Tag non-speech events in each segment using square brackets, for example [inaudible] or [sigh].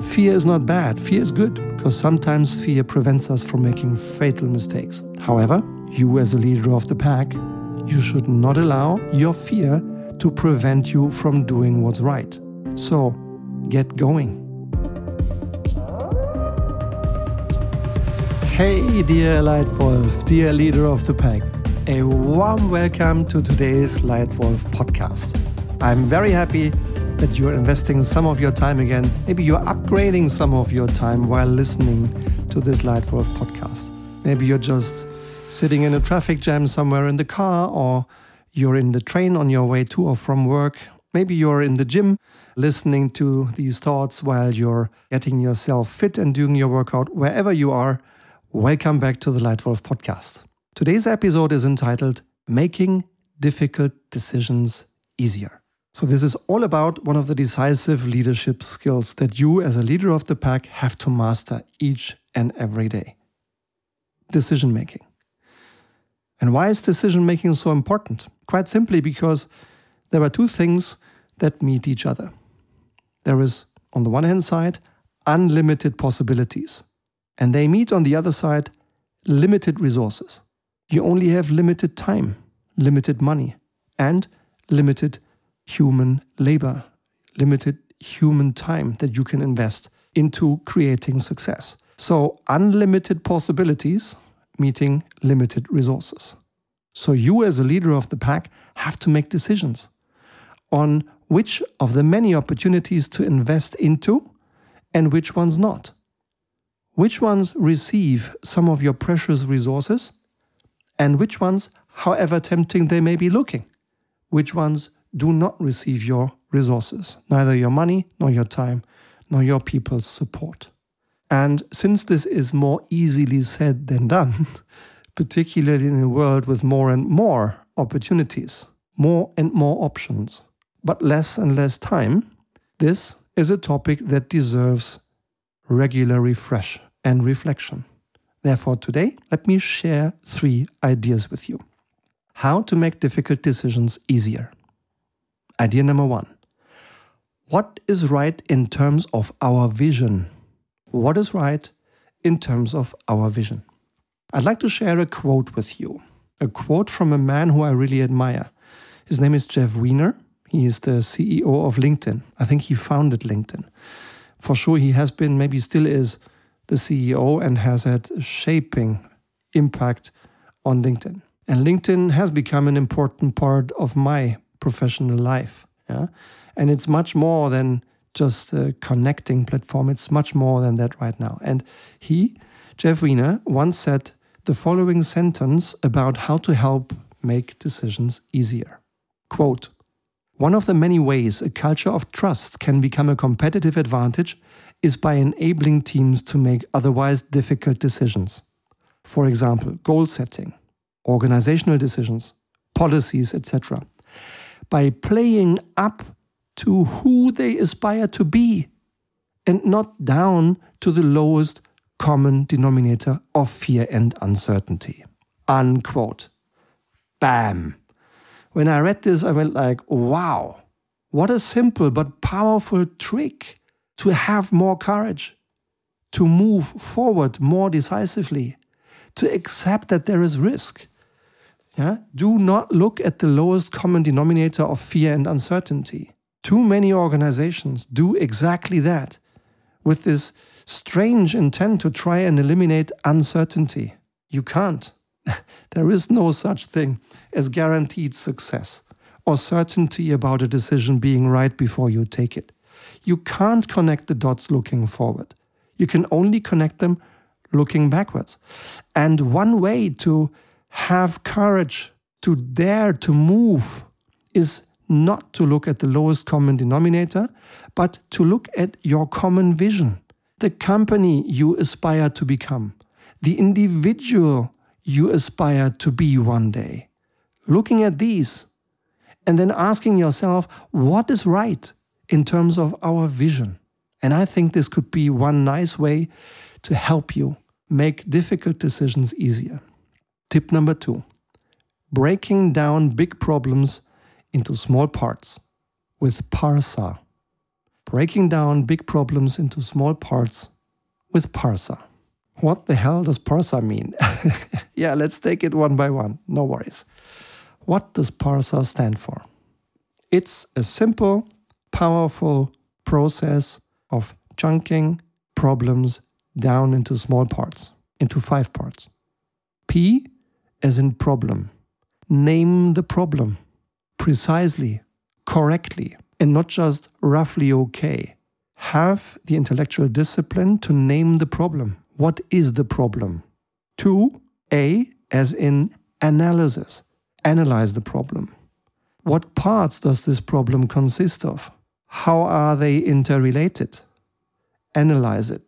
Fear is not bad, fear is good, because sometimes fear prevents us from making fatal mistakes. However, you as a leader of the pack, you should not allow your fear to prevent you from doing what's right. So, get going. Hey, dear Lightwolf, dear leader of the pack, a warm welcome to today's Lightwolf podcast. I'm very happy that you're investing some of your time again. Maybe you're upgrading some of your time while listening to this Lightwolf podcast. Maybe you're just sitting in a traffic jam somewhere in the car, or you're in the train on your way to or from work. Maybe you're in the gym listening to these thoughts while you're getting yourself fit and doing your workout. Wherever you are, welcome back to the Lightwolf podcast. Today's episode is entitled Making Difficult Decisions Easier. So, this is all about one of the decisive leadership skills that you, as a leader of the pack, have to master each and every day decision making. And why is decision making so important? Quite simply because there are two things that meet each other. There is, on the one hand side, unlimited possibilities, and they meet on the other side, limited resources. You only have limited time, limited money, and limited human labor, limited human time that you can invest into creating success. So, unlimited possibilities meeting limited resources. So, you as a leader of the pack have to make decisions on which of the many opportunities to invest into and which ones not. Which ones receive some of your precious resources and which ones, however tempting they may be looking, which ones do not receive your resources, neither your money, nor your time, nor your people's support. And since this is more easily said than done, [laughs] particularly in a world with more and more opportunities, more and more options, but less and less time, this is a topic that deserves regular refresh and reflection. Therefore, today, let me share three ideas with you. How to make difficult decisions easier. Idea number one What is right in terms of our vision? What is right in terms of our vision? I'd like to share a quote with you. A quote from a man who I really admire. His name is Jeff Weiner. He is the CEO of LinkedIn. I think he founded LinkedIn. For sure, he has been, maybe still is, the CEO and has had a shaping impact on LinkedIn. And LinkedIn has become an important part of my professional life. Yeah? And it's much more than just a connecting platform. It's much more than that right now. And he, Jeff Weiner, once said the following sentence about how to help make decisions easier. Quote, one of the many ways a culture of trust can become a competitive advantage is by enabling teams to make otherwise difficult decisions. For example, goal setting, organizational decisions, policies, etc by playing up to who they aspire to be and not down to the lowest common denominator of fear and uncertainty. Unquote. Bam. When I read this, I went like, wow, what a simple but powerful trick to have more courage, to move forward more decisively, to accept that there is risk, yeah? Do not look at the lowest common denominator of fear and uncertainty. Too many organizations do exactly that with this strange intent to try and eliminate uncertainty. You can't. [laughs] there is no such thing as guaranteed success or certainty about a decision being right before you take it. You can't connect the dots looking forward. You can only connect them looking backwards. And one way to have courage to dare to move is not to look at the lowest common denominator, but to look at your common vision, the company you aspire to become, the individual you aspire to be one day. Looking at these and then asking yourself, what is right in terms of our vision? And I think this could be one nice way to help you make difficult decisions easier. Tip number two breaking down big problems into small parts with parsa. breaking down big problems into small parts with PARSA. What the hell does PARSA mean? [laughs] yeah, let's take it one by one, no worries. What does PARSA stand for? It's a simple, powerful process of chunking problems down into small parts, into five parts. P as in problem. Name the problem precisely, correctly, and not just roughly okay. Have the intellectual discipline to name the problem. What is the problem? Two, A as in analysis. Analyze the problem. What parts does this problem consist of? How are they interrelated? Analyze it.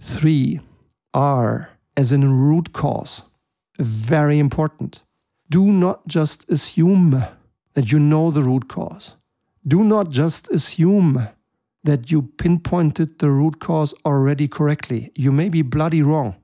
Three, R as in root cause. Very important. Do not just assume that you know the root cause. Do not just assume that you pinpointed the root cause already correctly. You may be bloody wrong.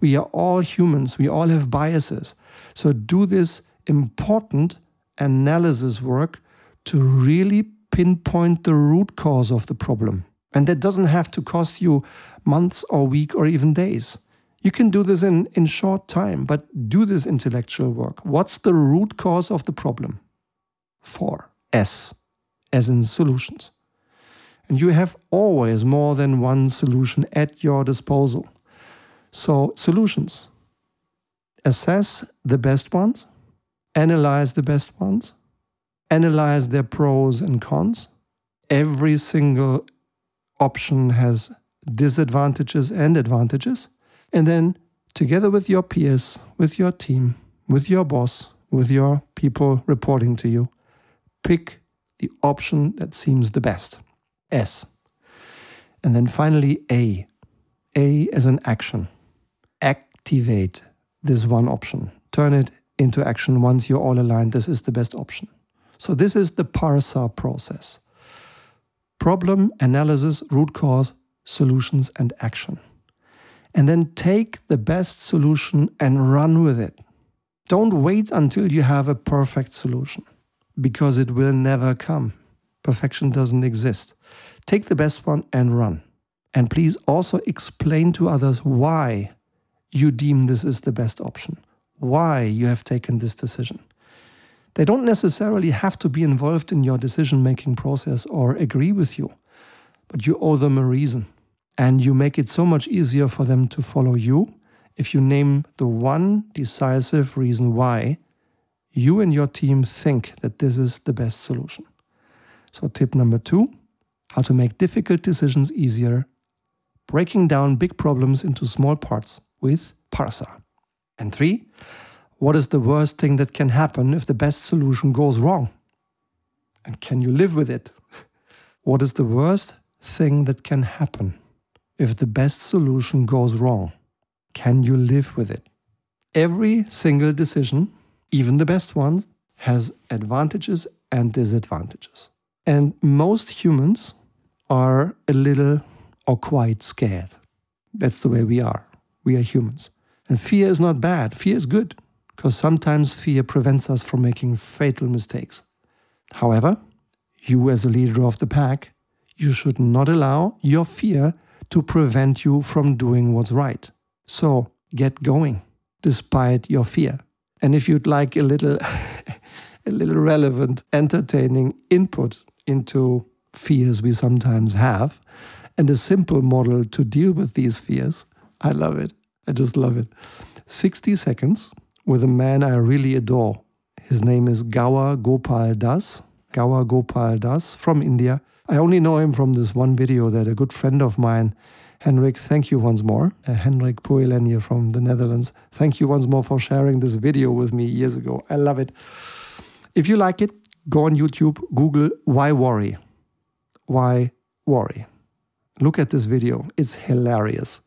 We are all humans, we all have biases. So do this important analysis work to really pinpoint the root cause of the problem. And that doesn't have to cost you months or week or even days. You can do this in, in short time, but do this intellectual work. What's the root cause of the problem? Four. S, as in solutions. And you have always more than one solution at your disposal. So, solutions. Assess the best ones, analyze the best ones, analyze their pros and cons. Every single option has disadvantages and advantages. And then, together with your peers, with your team, with your boss, with your people reporting to you, pick the option that seems the best. S. And then finally, A. A as an action. Activate this one option. Turn it into action once you're all aligned. This is the best option. So, this is the PARSA process problem, analysis, root cause, solutions, and action and then take the best solution and run with it. Don't wait until you have a perfect solution because it will never come. Perfection doesn't exist. Take the best one and run. And please also explain to others why you deem this is the best option, why you have taken this decision. They don't necessarily have to be involved in your decision making process or agree with you, but you owe them a reason. And you make it so much easier for them to follow you if you name the one decisive reason why you and your team think that this is the best solution. So, tip number two how to make difficult decisions easier, breaking down big problems into small parts with PARSA. And three, what is the worst thing that can happen if the best solution goes wrong? And can you live with it? [laughs] What is the worst thing that can happen if the best solution goes wrong? Can you live with it? Every single decision, even the best ones, has advantages and disadvantages. And most humans are a little or quite scared. That's the way we are. We are humans. And fear is not bad, fear is good, because sometimes fear prevents us from making fatal mistakes. However, you, as a leader of the pack, you should not allow your fear to prevent you from doing what's right. So get going despite your fear. And if you'd like a little [laughs] a little relevant entertaining input into fears we sometimes have and a simple model to deal with these fears, I love it. I just love it. 60 seconds with a man I really adore. His name is Gaur Gopal Das. Gaur Gopal Das from India. I only know him from this one video that a good friend of mine, Henrik, thank you once more. Uh, Henrik Puelenje from the Netherlands. Thank you once more for sharing this video with me years ago. I love it. If you like it, go on YouTube, Google Why Worry. Why Worry. Look at this video. It's hilarious.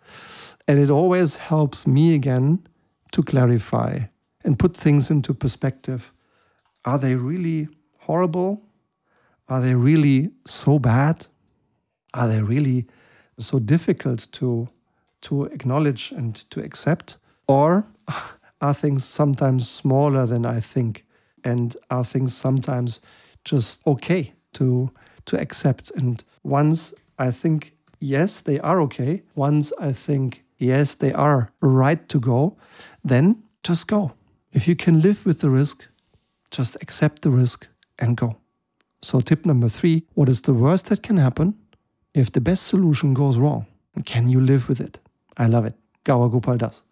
And it always helps me again to clarify and put things into perspective. Are they really horrible? Are they really so bad? Are they really so difficult to, to acknowledge and to accept? Or [laughs] are things sometimes smaller than I think? And are things sometimes just okay to, to accept. And once I think, yes, they are okay, once I think, yes, they are right to go, then just go. If you can live with the risk, just accept the risk and go. So, tip number three what is the worst that can happen if the best solution goes wrong? Can you live with it? I love it. Gaur Gopal Das.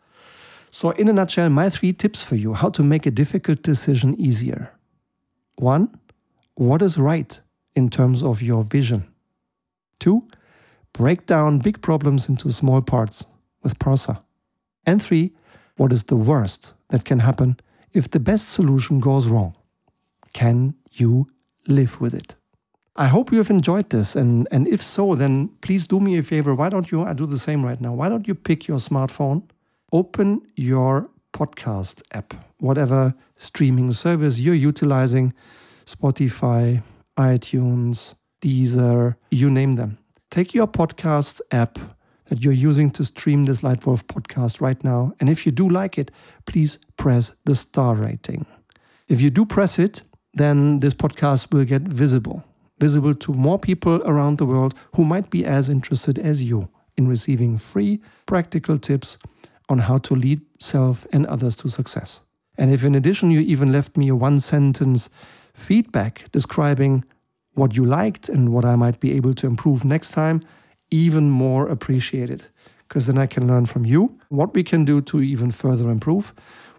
So, in a nutshell, my three tips for you how to make a difficult decision easier. One, what is right in terms of your vision? Two, break down big problems into small parts with Parsa. And three, what is the worst that can happen if the best solution goes wrong? Can you live with it? I hope you have enjoyed this. And, and if so, then please do me a favor. Why don't you? I do the same right now. Why don't you pick your smartphone, open your podcast app, whatever streaming service you're utilizing Spotify, iTunes, Deezer, you name them. Take your podcast app that you're using to stream this Lightwolf podcast right now. And if you do like it, please press the star rating. If you do press it, then this podcast will get visible, visible to more people around the world who might be as interested as you in receiving free practical tips on how to lead self and others to success. And if in addition you even left me a one sentence feedback describing what you liked and what I might be able to improve next time, even more appreciated because then I can learn from you what we can do to even further improve.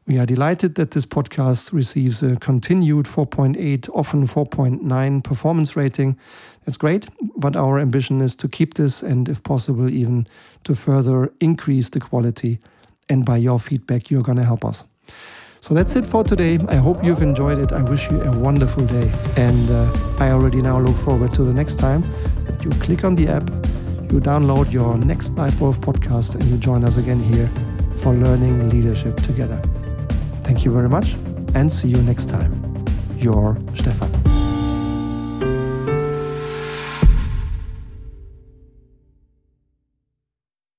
We are delighted that this podcast receives a continued 4.8, often 4.9 performance rating. That's great, but our ambition is to keep this and, if possible, even to further increase the quality. And by your feedback, you're going to help us. So that's it for today. I hope you've enjoyed it. I wish you a wonderful day. And uh, I already now look forward to the next time that you click on the app, you download your next Life Lightwolf podcast, and you join us again here for learning leadership together. Thank you very much and see you next time. Your Stefan.